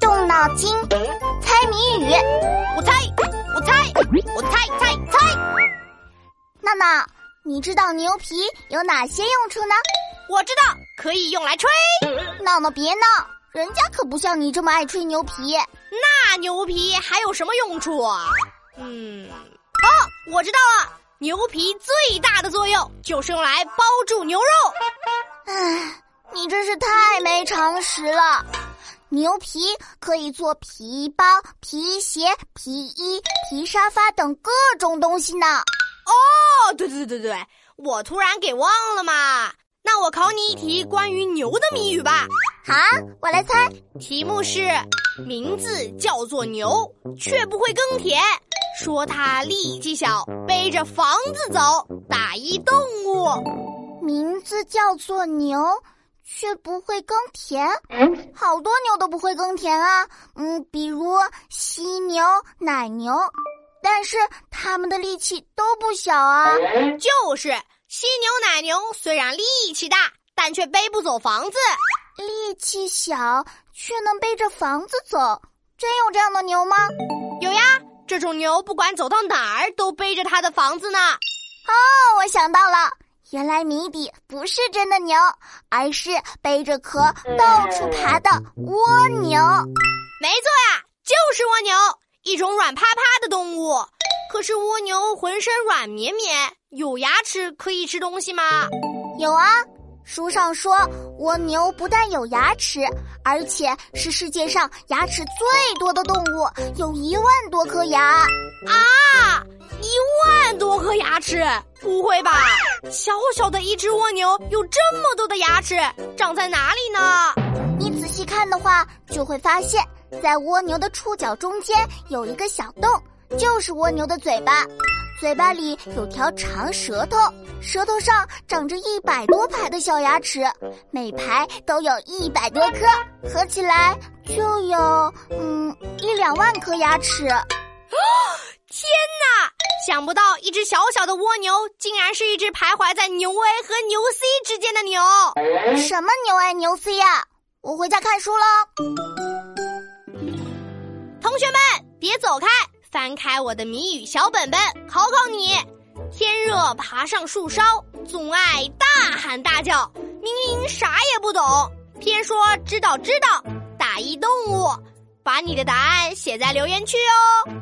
动脑筋，猜谜语。我猜，我猜，我猜猜猜。闹闹，你知道牛皮有哪些用处呢？我知道，可以用来吹。闹闹别闹，人家可不像你这么爱吹牛皮。那牛皮还有什么用处啊？嗯，哦，我知道了，牛皮最大的作用就是用来包住牛肉。唉，你真是太没常识了。牛皮可以做皮包、皮鞋、皮衣、皮沙发等各种东西呢。哦，对对对对对，我突然给忘了嘛。那我考你一题关于牛的谜语吧。好，我来猜。题目是：名字叫做牛，却不会耕田，说它力气小，背着房子走，打一动物。名字叫做牛。却不会耕田，好多牛都不会耕田啊。嗯，比如犀牛、奶牛，但是它们的力气都不小啊。就是犀牛、奶牛虽然力气大，但却背不走房子。力气小却能背着房子走，真有这样的牛吗？有呀，这种牛不管走到哪儿都背着它的房子呢。哦，我想到了。原来谜底不是真的牛，而是背着壳到处爬的蜗牛。没错呀，就是蜗牛，一种软趴趴的动物。可是蜗牛浑身软绵绵，有牙齿可以吃东西吗？有啊，书上说蜗牛不但有牙齿，而且是世界上牙齿最多的动物，有一万多颗牙啊！一万多颗牙齿？不会吧！小小的一只蜗牛有这么多的牙齿，长在哪里呢？你仔细看的话，就会发现，在蜗牛的触角中间有一个小洞，就是蜗牛的嘴巴。嘴巴里有条长舌头，舌头上长着一百多排的小牙齿，每排都有一百多颗，合起来就有嗯一两万颗牙齿。想不到一只小小的蜗牛，竟然是一只徘徊在牛 A 和牛 C 之间的牛。什么牛 A 牛 C 呀？我回家看书了。同学们，别走开，翻开我的谜语小本本，考考你：天热爬上树梢，总爱大喊大叫，明明啥也不懂，偏说知道知道，打一动物。把你的答案写在留言区哦。